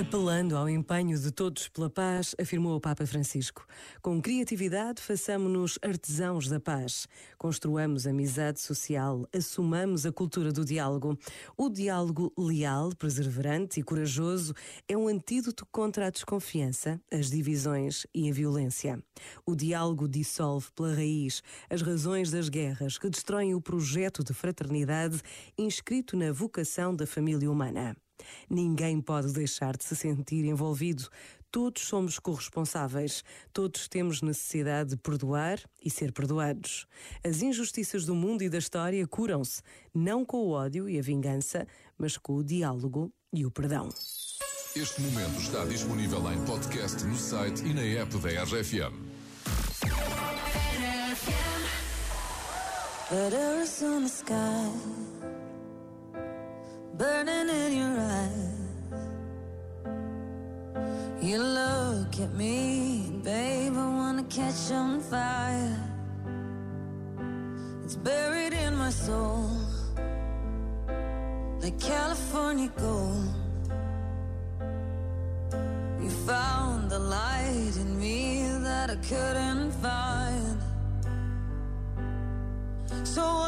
Apelando ao empenho de todos pela paz, afirmou o Papa Francisco. Com criatividade, façamos-nos artesãos da paz. Construamos amizade social, assumamos a cultura do diálogo. O diálogo leal, perseverante e corajoso é um antídoto contra a desconfiança, as divisões e a violência. O diálogo dissolve pela raiz as razões das guerras que destroem o projeto de fraternidade inscrito na vocação da família humana. Ninguém pode deixar de se sentir envolvido. Todos somos corresponsáveis. Todos temos necessidade de perdoar e ser perdoados. As injustiças do mundo e da história curam-se, não com o ódio e a vingança, mas com o diálogo e o perdão. Este momento está disponível em podcast no site e na app da RFM. Letters on the sky burning in your You look at me, babe, I wanna catch on fire. It's buried in my soul, like California gold. You found the light in me that I couldn't find. So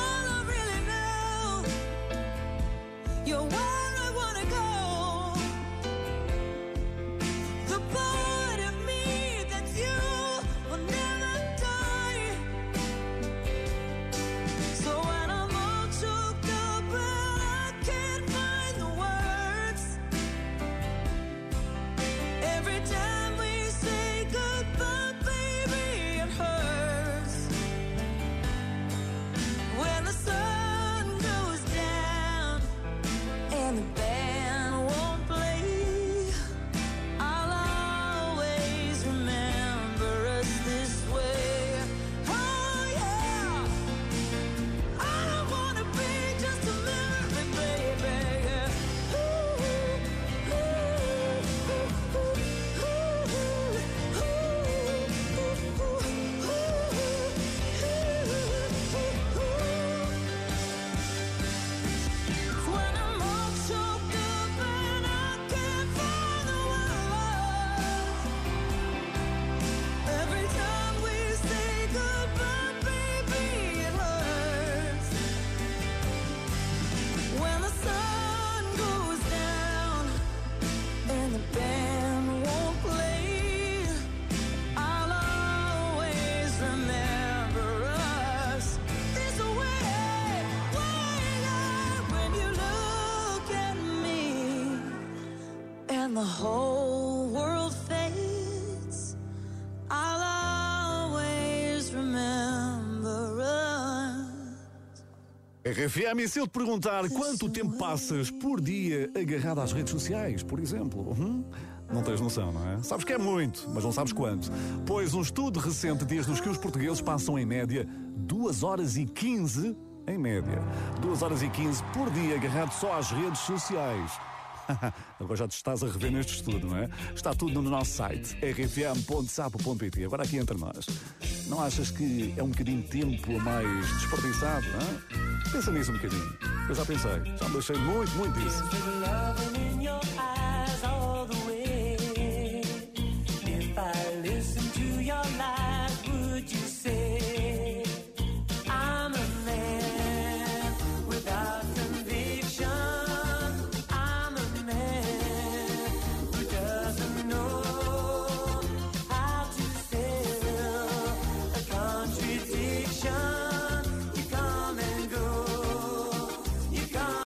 and the whole world fades. I'll always remember us. RFM, e se eu te perguntar quanto tempo passas por dia agarrado às redes sociais, por exemplo? Hum? Não tens noção, não é? Sabes que é muito, mas não sabes quanto. Pois um estudo recente diz-nos que os portugueses passam em média 2 horas e 15, em média, 2 horas e 15 por dia agarrado só às redes sociais. Agora já te estás a rever neste estudo, não é? Está tudo no nosso site, rfm.sapo.pt. Agora aqui entre nós. Não achas que é um bocadinho de tempo mais desperdiçado, não é? Pensa nisso um bocadinho. Eu já pensei, já me deixei muito, muito disso.